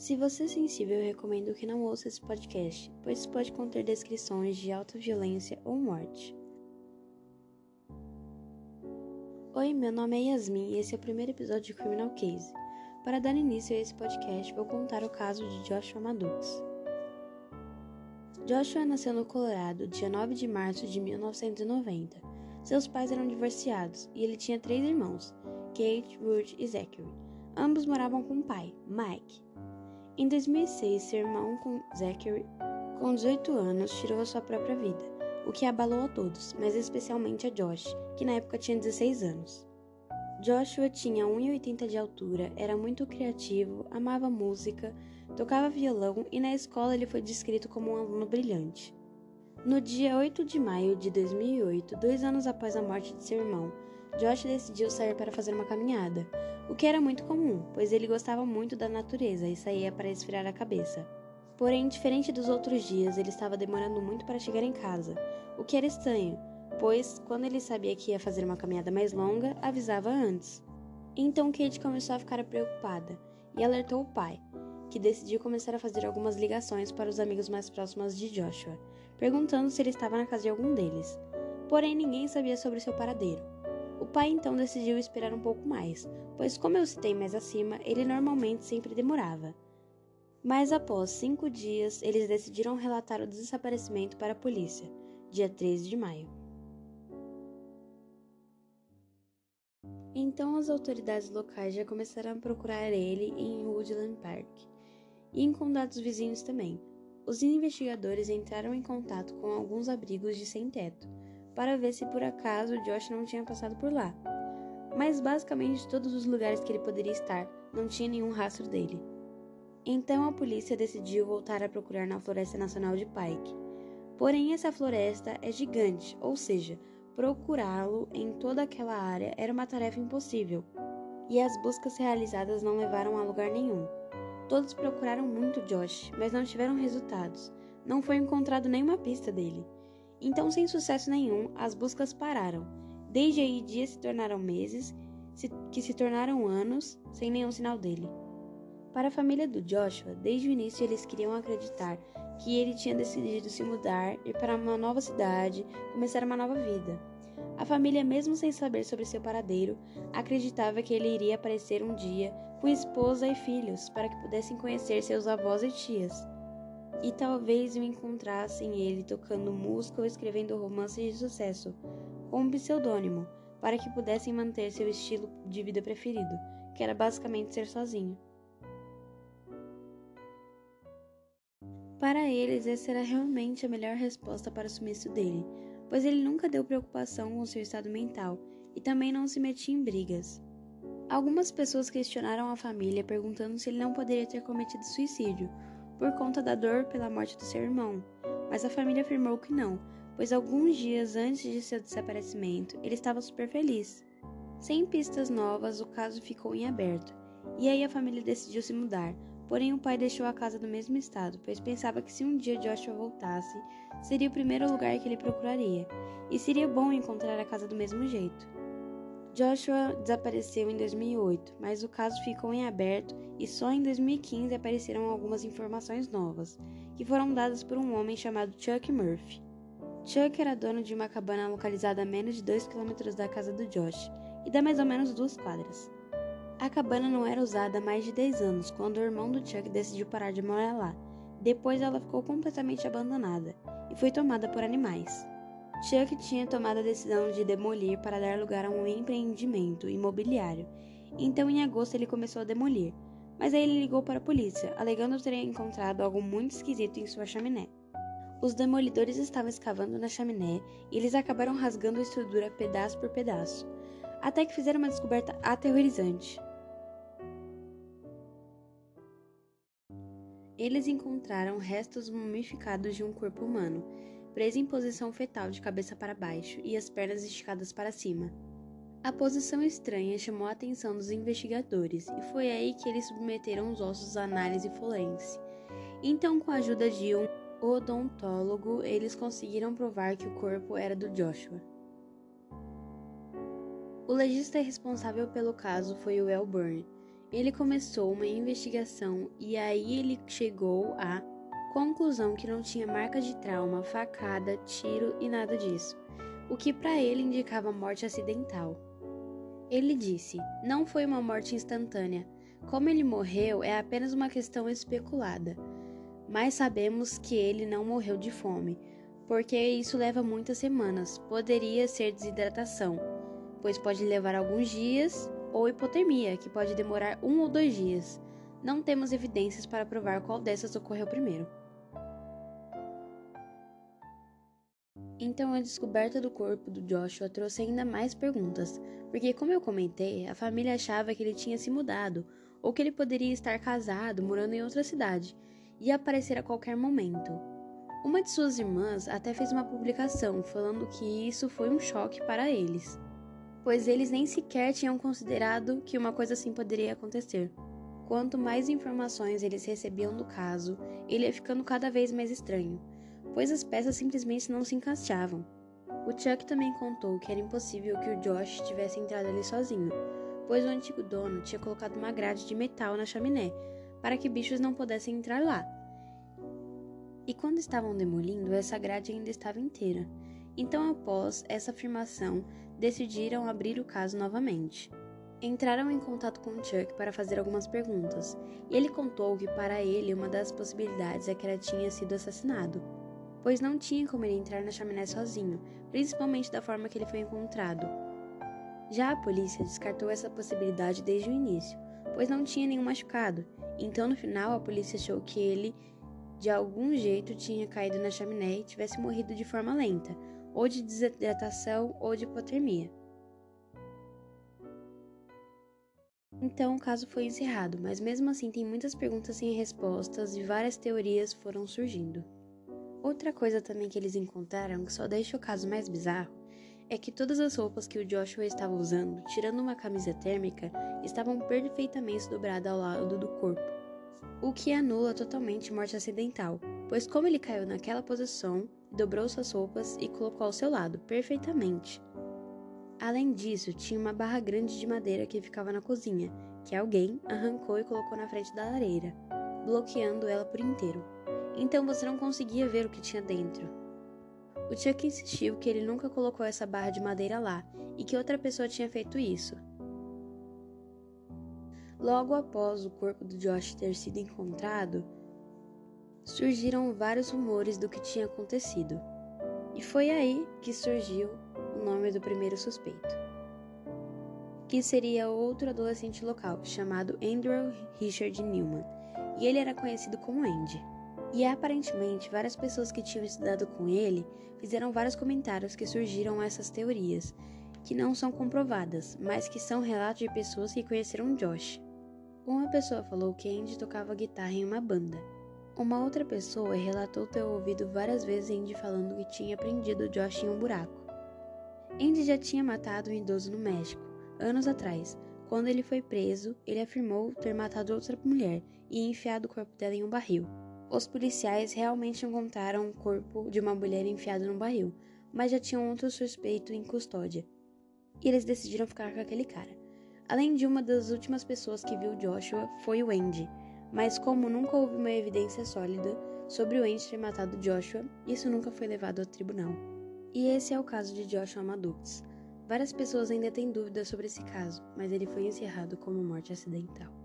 Se você é sensível, eu recomendo que não ouça esse podcast, pois pode conter descrições de alta violência ou morte. Oi, meu nome é Yasmin e esse é o primeiro episódio de Criminal Case. Para dar início a esse podcast, vou contar o caso de Joshua Maddox. Joshua nasceu no Colorado, dia 9 de março de 1990. Seus pais eram divorciados e ele tinha três irmãos, Kate, Ruth e Zachary. Ambos moravam com o pai, Mike. Em 2006, seu irmão Zachary, com 18 anos, tirou a sua própria vida, o que abalou a todos, mas especialmente a Josh, que na época tinha 16 anos. Joshua tinha 1,80 de altura, era muito criativo, amava música, tocava violão e na escola ele foi descrito como um aluno brilhante. No dia 8 de maio de 2008, dois anos após a morte de seu irmão, Josh decidiu sair para fazer uma caminhada, o que era muito comum, pois ele gostava muito da natureza e saía para esfriar a cabeça. Porém, diferente dos outros dias, ele estava demorando muito para chegar em casa, o que era estranho, pois quando ele sabia que ia fazer uma caminhada mais longa, avisava antes. Então Kate começou a ficar preocupada e alertou o pai, que decidiu começar a fazer algumas ligações para os amigos mais próximos de Joshua, perguntando se ele estava na casa de algum deles. Porém, ninguém sabia sobre seu paradeiro. O pai então decidiu esperar um pouco mais, pois, como eu citei mais acima, ele normalmente sempre demorava. Mas após cinco dias, eles decidiram relatar o desaparecimento para a polícia, dia 13 de maio. Então as autoridades locais já começaram a procurar ele em Woodland Park e em condados vizinhos também. Os investigadores entraram em contato com alguns abrigos de sem-teto para ver se por acaso Josh não tinha passado por lá. Mas basicamente todos os lugares que ele poderia estar não tinha nenhum rastro dele. Então a polícia decidiu voltar a procurar na Floresta Nacional de Pike. Porém, essa floresta é gigante, ou seja, procurá-lo em toda aquela área era uma tarefa impossível. E as buscas realizadas não levaram a lugar nenhum. Todos procuraram muito Josh, mas não tiveram resultados. Não foi encontrado nenhuma pista dele. Então, sem sucesso nenhum, as buscas pararam. Desde aí, dias se tornaram meses, que se tornaram anos, sem nenhum sinal dele. Para a família do Joshua, desde o início eles queriam acreditar que ele tinha decidido se mudar, ir para uma nova cidade, começar uma nova vida. A família, mesmo sem saber sobre seu paradeiro, acreditava que ele iria aparecer um dia com esposa e filhos para que pudessem conhecer seus avós e tias e talvez eu encontrassem ele tocando música ou escrevendo romances de sucesso, com um pseudônimo, para que pudessem manter seu estilo de vida preferido, que era basicamente ser sozinho. Para eles, essa era realmente a melhor resposta para o sumiço dele, pois ele nunca deu preocupação com seu estado mental e também não se metia em brigas. Algumas pessoas questionaram a família perguntando se ele não poderia ter cometido suicídio por conta da dor pela morte do seu irmão, mas a família afirmou que não, pois alguns dias antes de seu desaparecimento ele estava super feliz. Sem pistas novas, o caso ficou em aberto, e aí a família decidiu se mudar, porém o pai deixou a casa no mesmo estado, pois pensava que se um dia Joshua voltasse, seria o primeiro lugar que ele procuraria, e seria bom encontrar a casa do mesmo jeito. Joshua desapareceu em 2008, mas o caso ficou em aberto e só em 2015 apareceram algumas informações novas, que foram dadas por um homem chamado Chuck Murphy. Chuck era dono de uma cabana localizada a menos de 2 km da casa do Josh e dá mais ou menos duas quadras. A cabana não era usada há mais de 10 anos quando o irmão do Chuck decidiu parar de morar lá. Depois ela ficou completamente abandonada e foi tomada por animais. Chuck tinha tomado a decisão de demolir para dar lugar a um empreendimento imobiliário. Então, em agosto, ele começou a demolir. Mas aí ele ligou para a polícia, alegando ter encontrado algo muito esquisito em sua chaminé. Os demolidores estavam escavando na chaminé e eles acabaram rasgando a estrutura pedaço por pedaço, até que fizeram uma descoberta aterrorizante. Eles encontraram restos mumificados de um corpo humano presa em posição fetal de cabeça para baixo e as pernas esticadas para cima. A posição estranha chamou a atenção dos investigadores e foi aí que eles submeteram os ossos à análise forense. Então, com a ajuda de um odontólogo, eles conseguiram provar que o corpo era do Joshua. O legista responsável pelo caso foi o El Byrne. ele começou uma investigação e aí ele chegou à conclusão que não tinha marcas de trauma, facada, tiro e nada disso, o que para ele indicava morte acidental. Ele disse: Não foi uma morte instantânea. Como ele morreu é apenas uma questão especulada. Mas sabemos que ele não morreu de fome, porque isso leva muitas semanas. Poderia ser desidratação, pois pode levar alguns dias, ou hipotermia, que pode demorar um ou dois dias. Não temos evidências para provar qual dessas ocorreu primeiro. Então a descoberta do corpo do Joshua trouxe ainda mais perguntas, porque, como eu comentei, a família achava que ele tinha se mudado, ou que ele poderia estar casado, morando em outra cidade, e aparecer a qualquer momento. Uma de suas irmãs até fez uma publicação falando que isso foi um choque para eles, pois eles nem sequer tinham considerado que uma coisa assim poderia acontecer. Quanto mais informações eles recebiam do caso, ele ia ficando cada vez mais estranho, pois as peças simplesmente não se encaixavam. O Chuck também contou que era impossível que o Josh tivesse entrado ali sozinho, pois o antigo dono tinha colocado uma grade de metal na chaminé para que bichos não pudessem entrar lá. E quando estavam demolindo, essa grade ainda estava inteira. Então, após essa afirmação, decidiram abrir o caso novamente. Entraram em contato com Chuck para fazer algumas perguntas, e ele contou que para ele uma das possibilidades é que ela tinha sido assassinado, pois não tinha como ele entrar na chaminé sozinho, principalmente da forma que ele foi encontrado. Já a polícia descartou essa possibilidade desde o início, pois não tinha nenhum machucado, então no final a polícia achou que ele de algum jeito tinha caído na chaminé e tivesse morrido de forma lenta, ou de desidratação ou de hipotermia. Então o caso foi encerrado, mas mesmo assim tem muitas perguntas sem respostas e várias teorias foram surgindo. Outra coisa também que eles encontraram que só deixa o caso mais bizarro é que todas as roupas que o Joshua estava usando, tirando uma camisa térmica, estavam perfeitamente dobradas ao lado do corpo, o que anula totalmente morte acidental, pois como ele caiu naquela posição, dobrou suas roupas e colocou ao seu lado, perfeitamente. Além disso, tinha uma barra grande de madeira que ficava na cozinha, que alguém arrancou e colocou na frente da lareira, bloqueando ela por inteiro. Então você não conseguia ver o que tinha dentro. O Chuck insistiu que ele nunca colocou essa barra de madeira lá e que outra pessoa tinha feito isso. Logo após o corpo do Josh ter sido encontrado, surgiram vários rumores do que tinha acontecido. E foi aí que surgiu o nome do primeiro suspeito, que seria outro adolescente local chamado Andrew Richard Newman, e ele era conhecido como Andy. E aparentemente, várias pessoas que tinham estudado com ele fizeram vários comentários que surgiram essas teorias, que não são comprovadas, mas que são relatos de pessoas que conheceram Josh. Uma pessoa falou que Andy tocava guitarra em uma banda, uma outra pessoa relatou ter ouvido várias vezes Andy falando que tinha prendido Josh em um buraco. Andy já tinha matado um idoso no México, anos atrás. Quando ele foi preso, ele afirmou ter matado outra mulher e enfiado o corpo dela em um barril. Os policiais realmente encontraram o corpo de uma mulher enfiado num barril, mas já tinham outro suspeito em custódia. E eles decidiram ficar com aquele cara. Além de uma das últimas pessoas que viu Joshua foi o Andy, mas como nunca houve uma evidência sólida sobre o ente ter matado Joshua, isso nunca foi levado ao tribunal. E esse é o caso de Joshua Maddox. Várias pessoas ainda têm dúvidas sobre esse caso, mas ele foi encerrado como morte acidental.